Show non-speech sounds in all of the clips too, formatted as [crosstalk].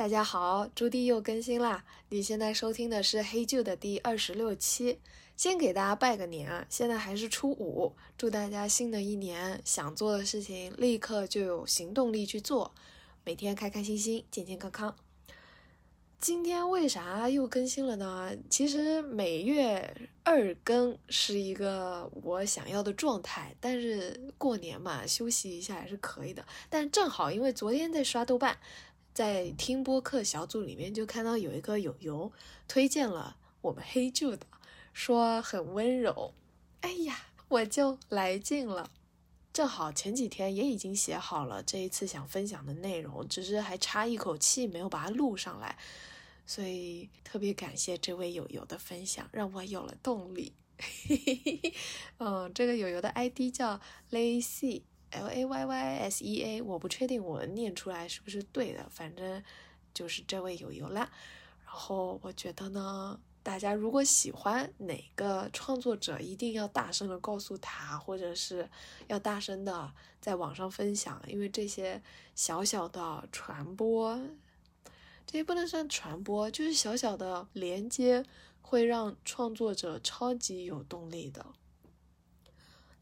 大家好，朱棣又更新啦！你现在收听的是《黑旧》的第二十六期。先给大家拜个年啊！现在还是初五，祝大家新的一年想做的事情立刻就有行动力去做，每天开开心心、健健康康。今天为啥又更新了呢？其实每月二更是一个我想要的状态，但是过年嘛，休息一下还是可以的。但正好因为昨天在刷豆瓣。在听播客小组里面就看到有一个友友推荐了我们黑旧的，说很温柔，哎呀，我就来劲了。正好前几天也已经写好了这一次想分享的内容，只是还差一口气没有把它录上来，所以特别感谢这位友友的分享，让我有了动力。嘿嘿嘿嘿嗯，这个友友的 ID 叫 Lacy。L A Y Y S E A，我不确定我念出来是不是对的，反正就是这位友友啦。然后我觉得呢，大家如果喜欢哪个创作者，一定要大声的告诉他，或者是要大声的在网上分享，因为这些小小的传播，这也不能算传播，就是小小的连接，会让创作者超级有动力的。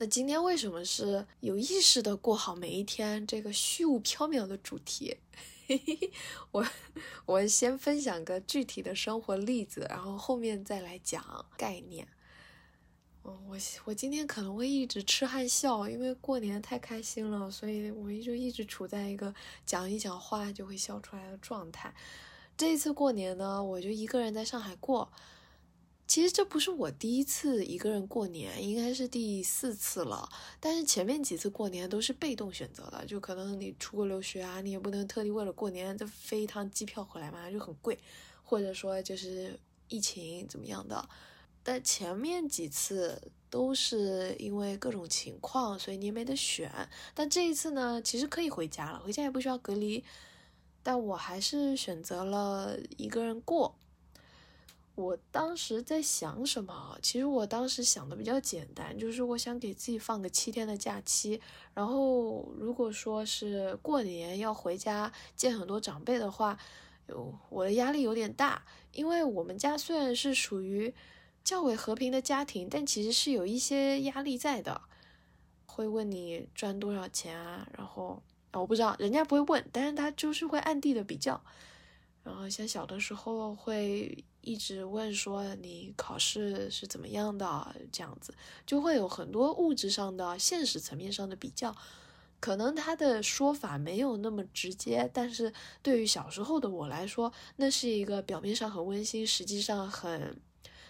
那今天为什么是有意识的过好每一天这个虚无缥缈的主题？我我先分享个具体的生活例子，然后后面再来讲概念。嗯，我我今天可能会一直痴汉笑，因为过年太开心了，所以我就一直处在一个讲一讲话就会笑出来的状态。这一次过年呢，我就一个人在上海过。其实这不是我第一次一个人过年，应该是第四次了。但是前面几次过年都是被动选择的，就可能你出国留学啊，你也不能特地为了过年再飞一趟机票回来嘛，就很贵，或者说就是疫情怎么样的。但前面几次都是因为各种情况，所以你也没得选。但这一次呢，其实可以回家了，回家也不需要隔离，但我还是选择了一个人过。我当时在想什么？其实我当时想的比较简单，就是我想给自己放个七天的假期。然后如果说是过年要回家见很多长辈的话，有我的压力有点大，因为我们家虽然是属于较为和平的家庭，但其实是有一些压力在的，会问你赚多少钱啊？然后我不知道，人家不会问，但是他就是会暗地的比较。然后像小的时候会。一直问说你考试是怎么样的，这样子就会有很多物质上的、现实层面上的比较。可能他的说法没有那么直接，但是对于小时候的我来说，那是一个表面上很温馨，实际上很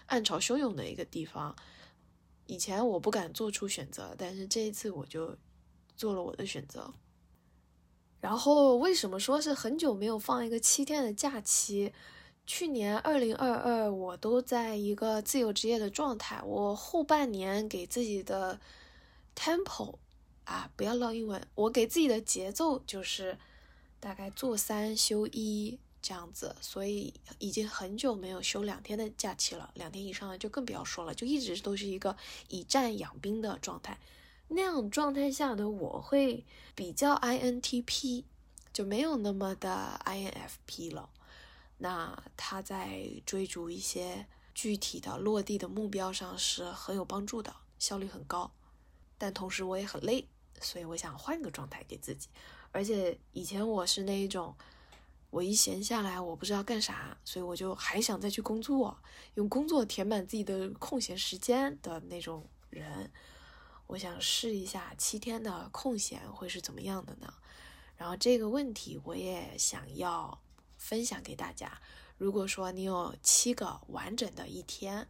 暗潮汹涌的一个地方。以前我不敢做出选择，但是这一次我就做了我的选择。然后为什么说是很久没有放一个七天的假期？去年二零二二，我都在一个自由职业的状态。我后半年给自己的 tempo 啊，不要唠英文，我给自己的节奏就是大概做三休一这样子，所以已经很久没有休两天的假期了，两天以上的就更不要说了，就一直都是一个以战养兵的状态。那样状态下的我会比较 INTP，就没有那么的 INFP 了。那他在追逐一些具体的落地的目标上是很有帮助的，效率很高。但同时我也很累，所以我想换个状态给自己。而且以前我是那一种，我一闲下来我不知道干啥，所以我就还想再去工作，用工作填满自己的空闲时间的那种人。我想试一下七天的空闲会是怎么样的呢？然后这个问题我也想要。分享给大家。如果说你有七个完整的一天，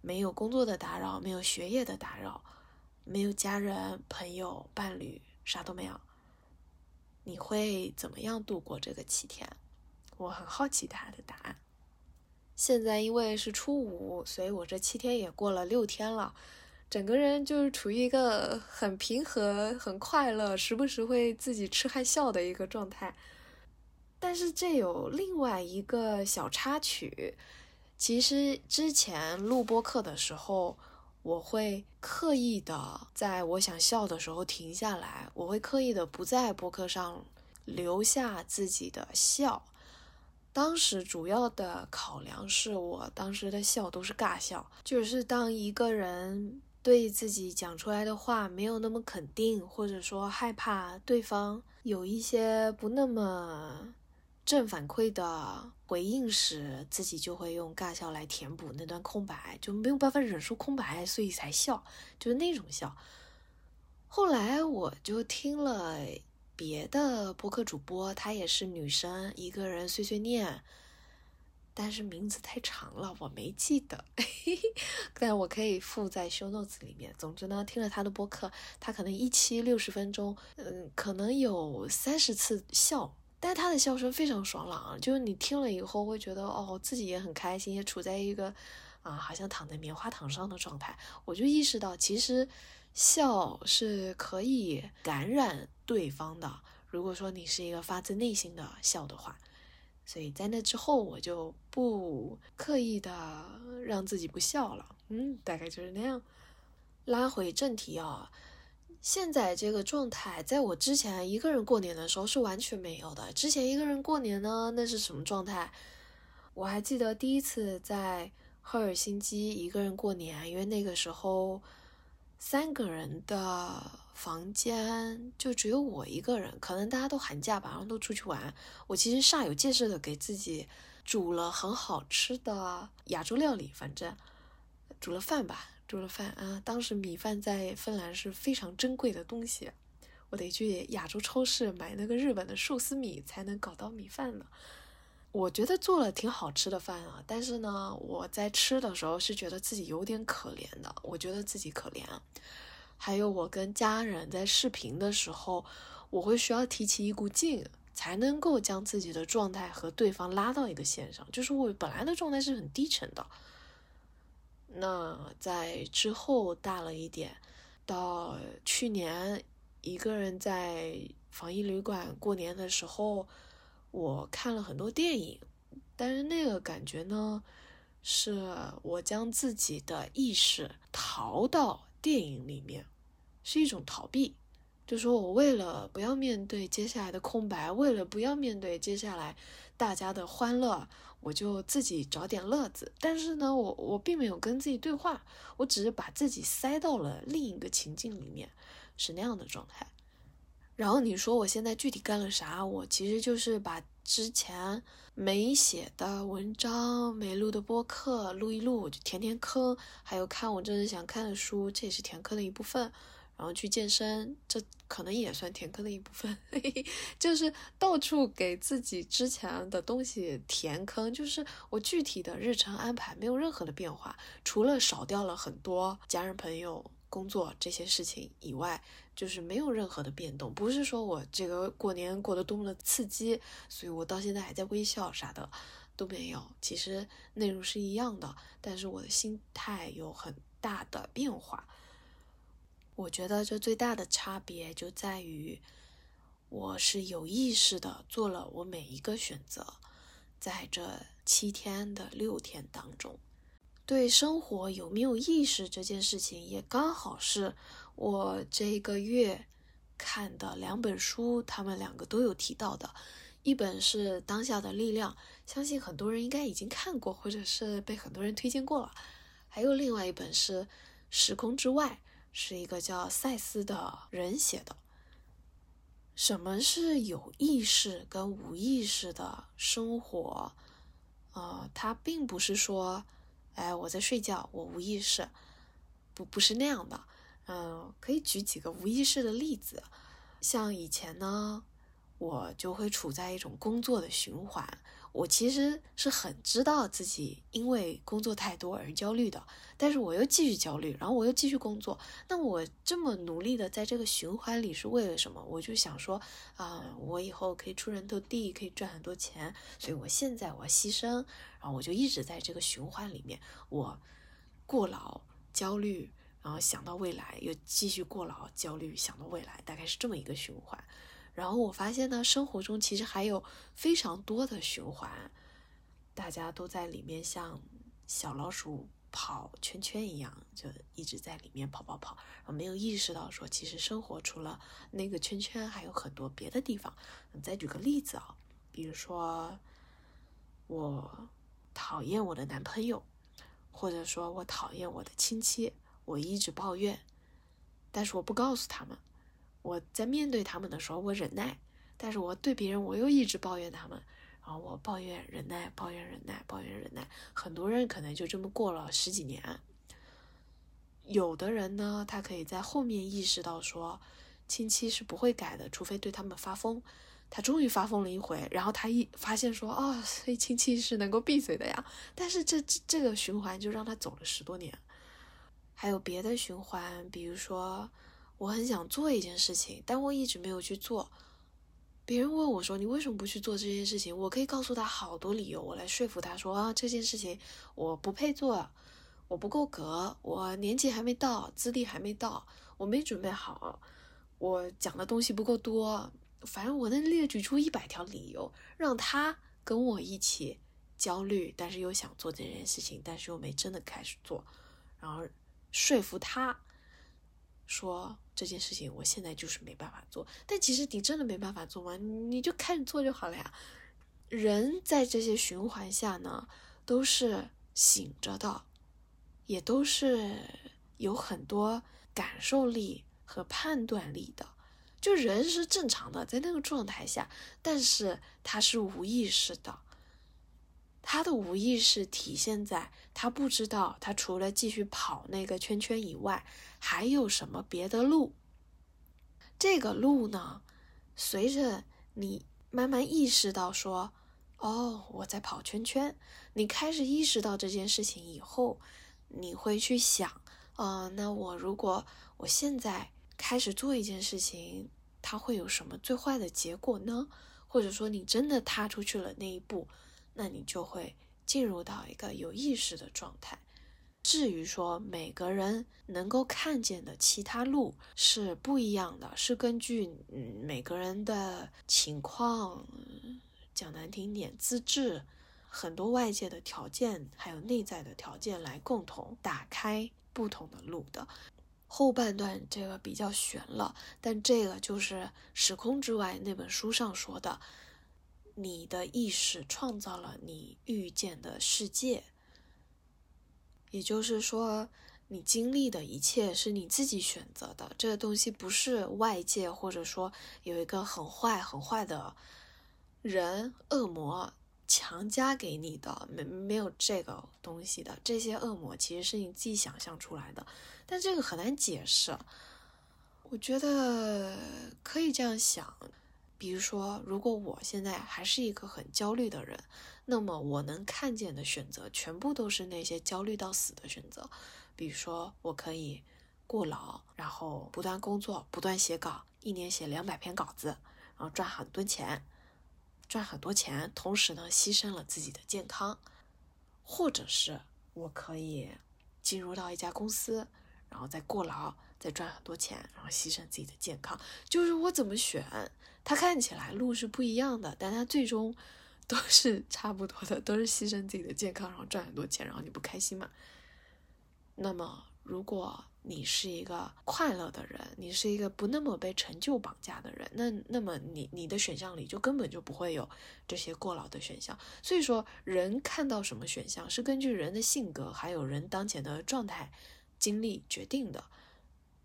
没有工作的打扰，没有学业的打扰，没有家人、朋友、伴侣，啥都没有，你会怎么样度过这个七天？我很好奇他的答案。现在因为是初五，所以我这七天也过了六天了，整个人就是处于一个很平和、很快乐，时不时会自己痴汉笑的一个状态。但是这有另外一个小插曲，其实之前录播课的时候，我会刻意的在我想笑的时候停下来，我会刻意的不在播客上留下自己的笑，当时主要的考量是我当时的笑都是尬笑，就是当一个人对自己讲出来的话没有那么肯定，或者说害怕对方有一些不那么正反馈的回应时，自己就会用尬笑来填补那段空白，就没有办法忍受空白，所以才笑，就是那种笑。后来我就听了。别的播客主播，她也是女生，一个人碎碎念，但是名字太长了，我没记得，[laughs] 但我可以附在 show notes 里面。总之呢，听了她的播客，她可能一期六十分钟，嗯，可能有三十次笑，但他的笑声非常爽朗，就是你听了以后会觉得，哦，自己也很开心，也处在一个啊，好像躺在棉花糖上的状态。我就意识到，其实。笑是可以感染对方的。如果说你是一个发自内心的笑的话，所以在那之后我就不刻意的让自己不笑了。嗯，大概就是那样。拉回正题啊，现在这个状态，在我之前一个人过年的时候是完全没有的。之前一个人过年呢，那是什么状态？我还记得第一次在赫尔辛基一个人过年，因为那个时候。三个人的房间就只有我一个人，可能大家都寒假吧，然后都出去玩。我其实煞有介事的给自己煮了很好吃的亚洲料理，反正煮了饭吧，煮了饭啊。当时米饭在芬兰是非常珍贵的东西，我得去亚洲超市买那个日本的寿司米才能搞到米饭呢。我觉得做了挺好吃的饭啊，但是呢，我在吃的时候是觉得自己有点可怜的。我觉得自己可怜，还有我跟家人在视频的时候，我会需要提起一股劲，才能够将自己的状态和对方拉到一个线上。就是我本来的状态是很低沉的。那在之后大了一点，到去年一个人在防疫旅馆过年的时候。我看了很多电影，但是那个感觉呢，是我将自己的意识逃到电影里面，是一种逃避。就说我为了不要面对接下来的空白，为了不要面对接下来大家的欢乐，我就自己找点乐子。但是呢，我我并没有跟自己对话，我只是把自己塞到了另一个情境里面，是那样的状态。然后你说我现在具体干了啥？我其实就是把之前没写的文章、没录的播客录一录，就填填坑，还有看我真的想看的书，这也是填坑的一部分。然后去健身，这可能也算填坑 [laughs] 的一部分。就是到处给自己之前的东西填坑，就是我具体的日程安排没有任何的变化，除了少掉了很多家人朋友。工作这些事情以外，就是没有任何的变动。不是说我这个过年过得多么的刺激，所以我到现在还在微笑啥的都没有。其实内容是一样的，但是我的心态有很大的变化。我觉得这最大的差别就在于，我是有意识的做了我每一个选择，在这七天的六天当中。对生活有没有意识这件事情，也刚好是我这个月看的两本书，他们两个都有提到的。一本是《当下的力量》，相信很多人应该已经看过，或者是被很多人推荐过了。还有另外一本是《时空之外》，是一个叫赛斯的人写的。什么是有意识跟无意识的生活？呃，它并不是说。哎，我在睡觉，我无意识，不不是那样的。嗯，可以举几个无意识的例子，像以前呢，我就会处在一种工作的循环。我其实是很知道自己因为工作太多而焦虑的，但是我又继续焦虑，然后我又继续工作。那我这么努力的在这个循环里是为了什么？我就想说，啊，我以后可以出人头地，可以赚很多钱，所以我现在我要牺牲。然后我就一直在这个循环里面，我过劳焦虑，然后想到未来又继续过劳焦虑，想到未来，大概是这么一个循环。然后我发现呢，生活中其实还有非常多的循环，大家都在里面像小老鼠跑圈圈一样，就一直在里面跑跑跑，没有意识到说，其实生活除了那个圈圈，还有很多别的地方。再举个例子啊，比如说。我讨厌我的男朋友，或者说我讨厌我的亲戚，我一直抱怨，但是我不告诉他们。我在面对他们的时候，我忍耐，但是我对别人我又一直抱怨他们，然后我抱怨忍耐，抱怨忍耐，抱怨忍耐。很多人可能就这么过了十几年。有的人呢，他可以在后面意识到说，亲戚是不会改的，除非对他们发疯。他终于发疯了一回，然后他一发现说，哦，所以亲戚是能够闭嘴的呀。但是这这这个循环就让他走了十多年。还有别的循环，比如说，我很想做一件事情，但我一直没有去做。别人问我说，你为什么不去做这件事情？我可以告诉他好多理由，我来说服他说，啊，这件事情我不配做。我不够格，我年纪还没到，资历还没到，我没准备好，我讲的东西不够多，反正我能列举出一百条理由，让他跟我一起焦虑，但是又想做这件事情，但是又没真的开始做，然后说服他说这件事情我现在就是没办法做，但其实你真的没办法做吗？你就开始做就好了呀。人在这些循环下呢，都是醒着的。也都是有很多感受力和判断力的，就人是正常的，在那个状态下，但是他是无意识的，他的无意识体现在他不知道，他除了继续跑那个圈圈以外，还有什么别的路。这个路呢，随着你慢慢意识到说，哦，我在跑圈圈，你开始意识到这件事情以后。你会去想，啊，那我如果我现在开始做一件事情，它会有什么最坏的结果呢？或者说，你真的踏出去了那一步，那你就会进入到一个有意识的状态。至于说每个人能够看见的其他路是不一样的，是根据每个人的情况，讲难听点，资质。很多外界的条件，还有内在的条件来共同打开不同的路的。后半段这个比较悬了，但这个就是《时空之外》那本书上说的：你的意识创造了你遇见的世界。也就是说，你经历的一切是你自己选择的，这个东西不是外界，或者说有一个很坏很坏的人、恶魔。强加给你的没没有这个东西的这些恶魔其实是你自己想象出来的，但这个很难解释。我觉得可以这样想，比如说，如果我现在还是一个很焦虑的人，那么我能看见的选择全部都是那些焦虑到死的选择。比如说，我可以过劳，然后不断工作，不断写稿，一年写两百篇稿子，然后赚很多钱。赚很多钱，同时呢，牺牲了自己的健康，或者是我可以进入到一家公司，然后再过劳，再赚很多钱，然后牺牲自己的健康。就是我怎么选，它看起来路是不一样的，但它最终都是差不多的，都是牺牲自己的健康，然后赚很多钱，然后你不开心嘛？那么如果。你是一个快乐的人，你是一个不那么被成就绑架的人，那那么你你的选项里就根本就不会有这些过劳的选项。所以说，人看到什么选项是根据人的性格还有人当前的状态、经历决定的，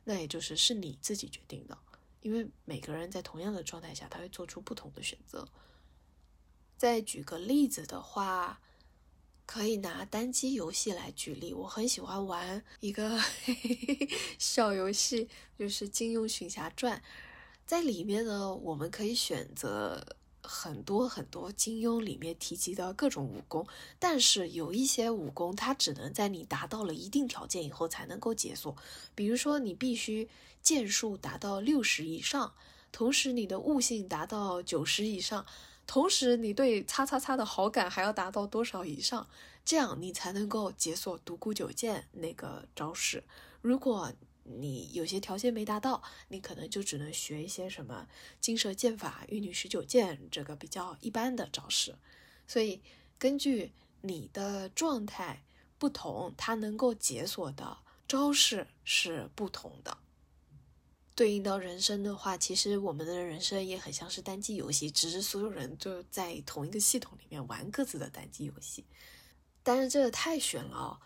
那也就是是你自己决定的，因为每个人在同样的状态下，他会做出不同的选择。再举个例子的话。可以拿单机游戏来举例，我很喜欢玩一个 [laughs] 小游戏，就是《金庸群侠传》。在里面呢，我们可以选择很多很多金庸里面提及的各种武功，但是有一些武功它只能在你达到了一定条件以后才能够解锁。比如说，你必须剑术达到六十以上，同时你的悟性达到九十以上。同时，你对叉叉叉的好感还要达到多少以上，这样你才能够解锁独孤九剑那个招式。如果你有些条件没达到，你可能就只能学一些什么金蛇剑法、玉女十九剑这个比较一般的招式。所以，根据你的状态不同，它能够解锁的招式是不同的。对应到人生的话，其实我们的人生也很像是单机游戏，只是所有人都在同一个系统里面玩各自的单机游戏。但是这个太悬了，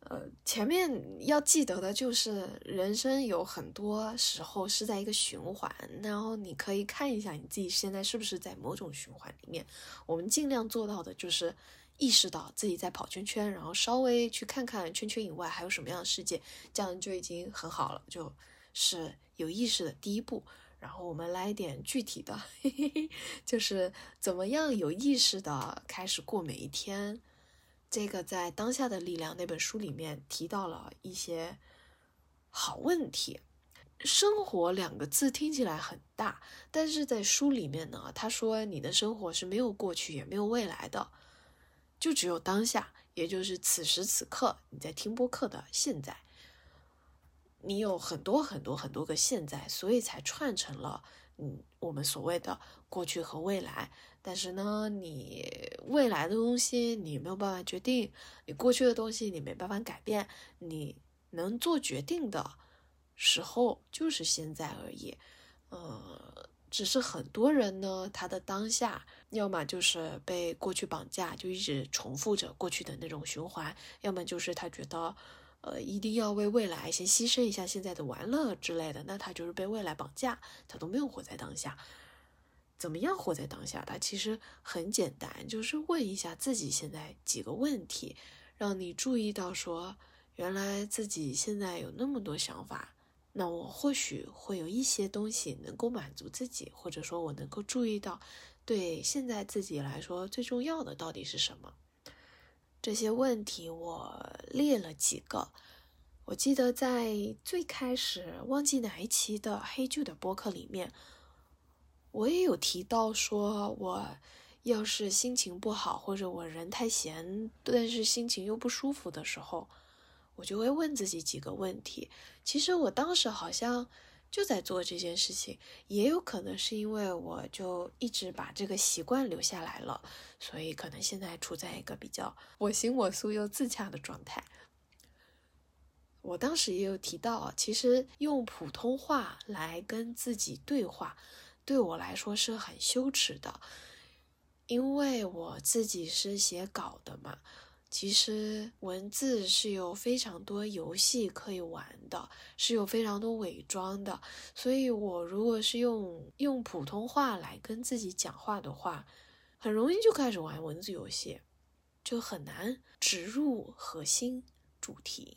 呃，前面要记得的就是人生有很多时候是在一个循环，然后你可以看一下你自己现在是不是在某种循环里面。我们尽量做到的就是意识到自己在跑圈圈，然后稍微去看看圈圈以外还有什么样的世界，这样就已经很好了，就是有意识的第一步。然后我们来一点具体的，嘿嘿嘿，就是怎么样有意识的开始过每一天。这个在《当下的力量》那本书里面提到了一些好问题。生活两个字听起来很大，但是在书里面呢，他说你的生活是没有过去也没有未来的，就只有当下，也就是此时此刻你在听播客的现在。你有很多很多很多个现在，所以才串成了嗯我们所谓的过去和未来。但是呢，你未来的东西你没有办法决定，你过去的东西你没办法改变，你能做决定的时候就是现在而已。呃，只是很多人呢，他的当下要么就是被过去绑架，就一直重复着过去的那种循环；要么就是他觉得，呃，一定要为未来先牺牲一下现在的玩乐之类的，那他就是被未来绑架，他都没有活在当下。怎么样活在当下？它其实很简单，就是问一下自己现在几个问题，让你注意到说，原来自己现在有那么多想法。那我或许会有一些东西能够满足自己，或者说我能够注意到，对现在自己来说最重要的到底是什么？这些问题我列了几个。我记得在最开始忘记哪一期的黑剧的播客里面。我也有提到说，我要是心情不好，或者我人太闲，但是心情又不舒服的时候，我就会问自己几个问题。其实我当时好像就在做这件事情，也有可能是因为我就一直把这个习惯留下来了，所以可能现在处在一个比较我行我素又自洽的状态。我当时也有提到，其实用普通话来跟自己对话。对我来说是很羞耻的，因为我自己是写稿的嘛。其实文字是有非常多游戏可以玩的，是有非常多伪装的。所以，我如果是用用普通话来跟自己讲话的话，很容易就开始玩文字游戏，就很难植入核心主题。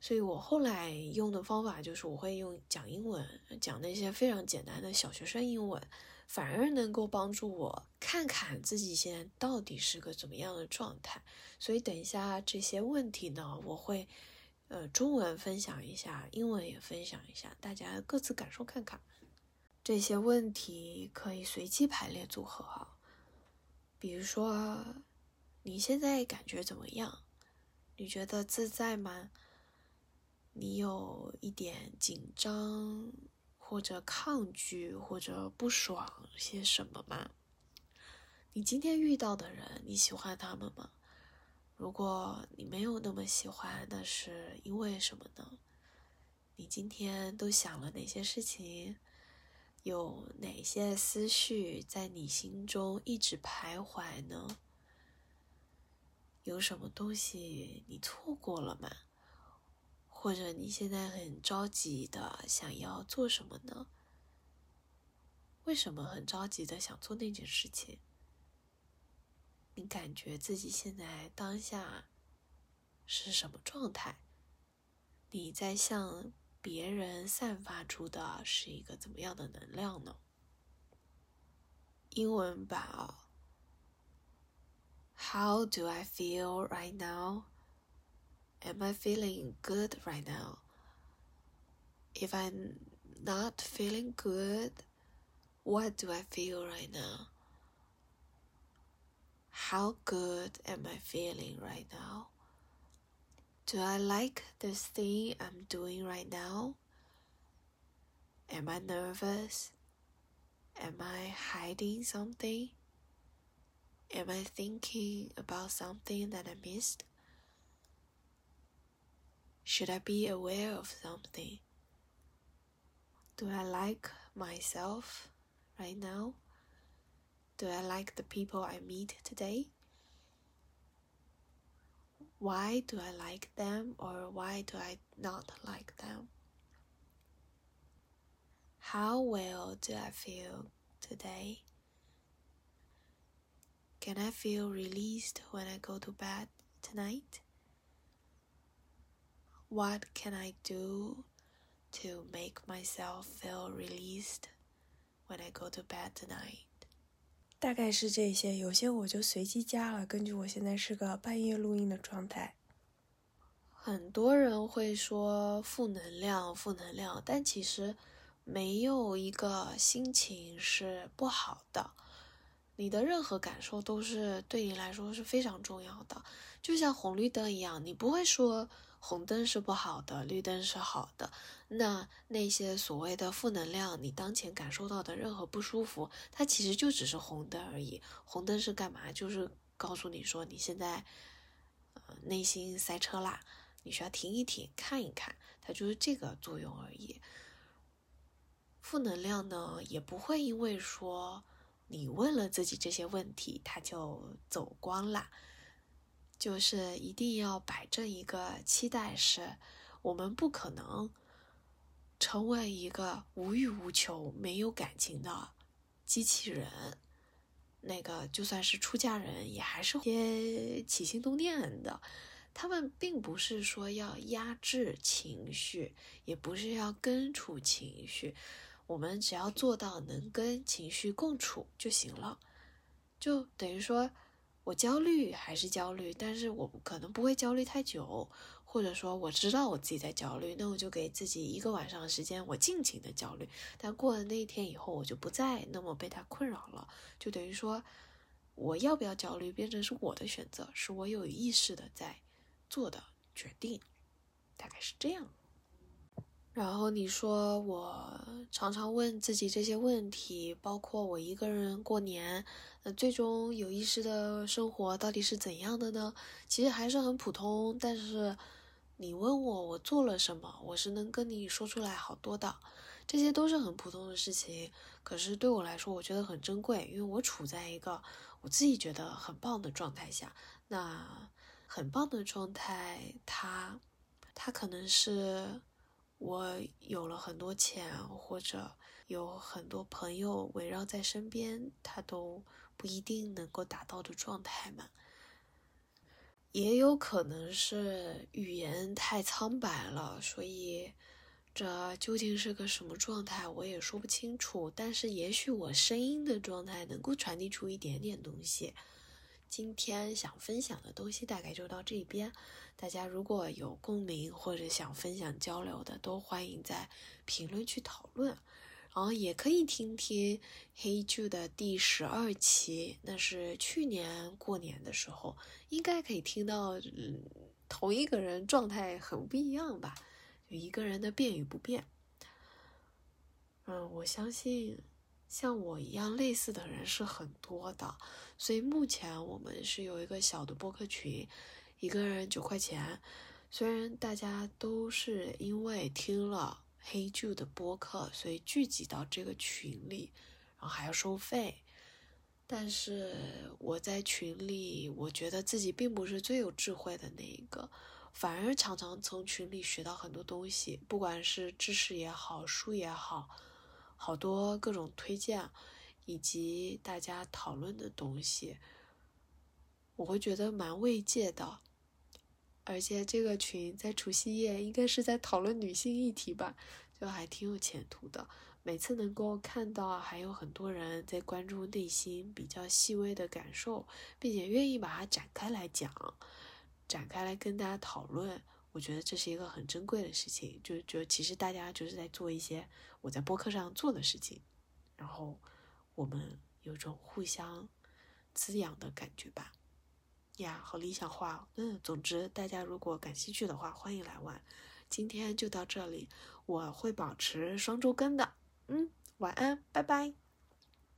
所以我后来用的方法就是，我会用讲英文，讲那些非常简单的小学生英文，反而能够帮助我看看自己现在到底是个怎么样的状态。所以等一下这些问题呢，我会呃中文分享一下，英文也分享一下，大家各自感受看看。这些问题可以随机排列组合哈，比如说你现在感觉怎么样？你觉得自在吗？你有一点紧张，或者抗拒，或者不爽些什么吗？你今天遇到的人，你喜欢他们吗？如果你没有那么喜欢，那是因为什么呢？你今天都想了哪些事情？有哪些思绪在你心中一直徘徊呢？有什么东西你错过了吗？或者你现在很着急的想要做什么呢？为什么很着急的想做那件事情？你感觉自己现在当下是什么状态？你在向别人散发出的是一个怎么样的能量呢？英文版啊，How do I feel right now? Am I feeling good right now? If I'm not feeling good, what do I feel right now? How good am I feeling right now? Do I like this thing I'm doing right now? Am I nervous? Am I hiding something? Am I thinking about something that I missed? Should I be aware of something? Do I like myself right now? Do I like the people I meet today? Why do I like them or why do I not like them? How well do I feel today? Can I feel released when I go to bed tonight? What can I do to make myself feel released when I go to bed tonight? 大概是这些，有些我就随机加了。根据我现在是个半夜录音的状态，很多人会说负能量，负能量，但其实没有一个心情是不好的。你的任何感受都是对你来说是非常重要的，就像红绿灯一样，你不会说。红灯是不好的，绿灯是好的。那那些所谓的负能量，你当前感受到的任何不舒服，它其实就只是红灯而已。红灯是干嘛？就是告诉你说你现在，呃，内心塞车啦，你需要停一停，看一看，它就是这个作用而已。负能量呢，也不会因为说你问了自己这些问题，它就走光了。就是一定要摆正一个期待，是我们不可能成为一个无欲无求、没有感情的机器人。那个就算是出家人，也还是些起心动念的。他们并不是说要压制情绪，也不是要根除情绪。我们只要做到能跟情绪共处就行了，就等于说。我焦虑还是焦虑，但是我可能不会焦虑太久，或者说我知道我自己在焦虑，那我就给自己一个晚上的时间，我尽情的焦虑。但过了那一天以后，我就不再那么被他困扰了，就等于说，我要不要焦虑变成是我的选择，是我有意识的在做的决定，大概是这样。然后你说我常常问自己这些问题，包括我一个人过年，那最终有意识的生活到底是怎样的呢？其实还是很普通。但是你问我我做了什么，我是能跟你说出来好多的。这些都是很普通的事情，可是对我来说，我觉得很珍贵，因为我处在一个我自己觉得很棒的状态下。那很棒的状态，它它可能是。我有了很多钱，或者有很多朋友围绕在身边，他都不一定能够达到的状态嘛。也有可能是语言太苍白了，所以这究竟是个什么状态，我也说不清楚。但是也许我声音的状态能够传递出一点点东西。今天想分享的东西大概就到这边，大家如果有共鸣或者想分享交流的，都欢迎在评论区讨论，然后也可以听听黑剧的第十二期，那是去年过年的时候，应该可以听到，嗯，同一个人状态很不一样吧，就一个人的变与不变，嗯，我相信。像我一样类似的人是很多的，所以目前我们是有一个小的播客群，一个人九块钱。虽然大家都是因为听了黑旧的播客，所以聚集到这个群里，然后还要收费，但是我在群里，我觉得自己并不是最有智慧的那一个，反而常常从群里学到很多东西，不管是知识也好，书也好。好多各种推荐，以及大家讨论的东西，我会觉得蛮慰藉的。而且这个群在除夕夜应该是在讨论女性议题吧，就还挺有前途的。每次能够看到还有很多人在关注内心比较细微的感受，并且愿意把它展开来讲，展开来跟大家讨论。我觉得这是一个很珍贵的事情，就就其实大家就是在做一些我在播客上做的事情，然后我们有种互相滋养的感觉吧。呀，好理想化。嗯，总之大家如果感兴趣的话，欢迎来玩。今天就到这里，我会保持双周更的。嗯，晚安，拜拜。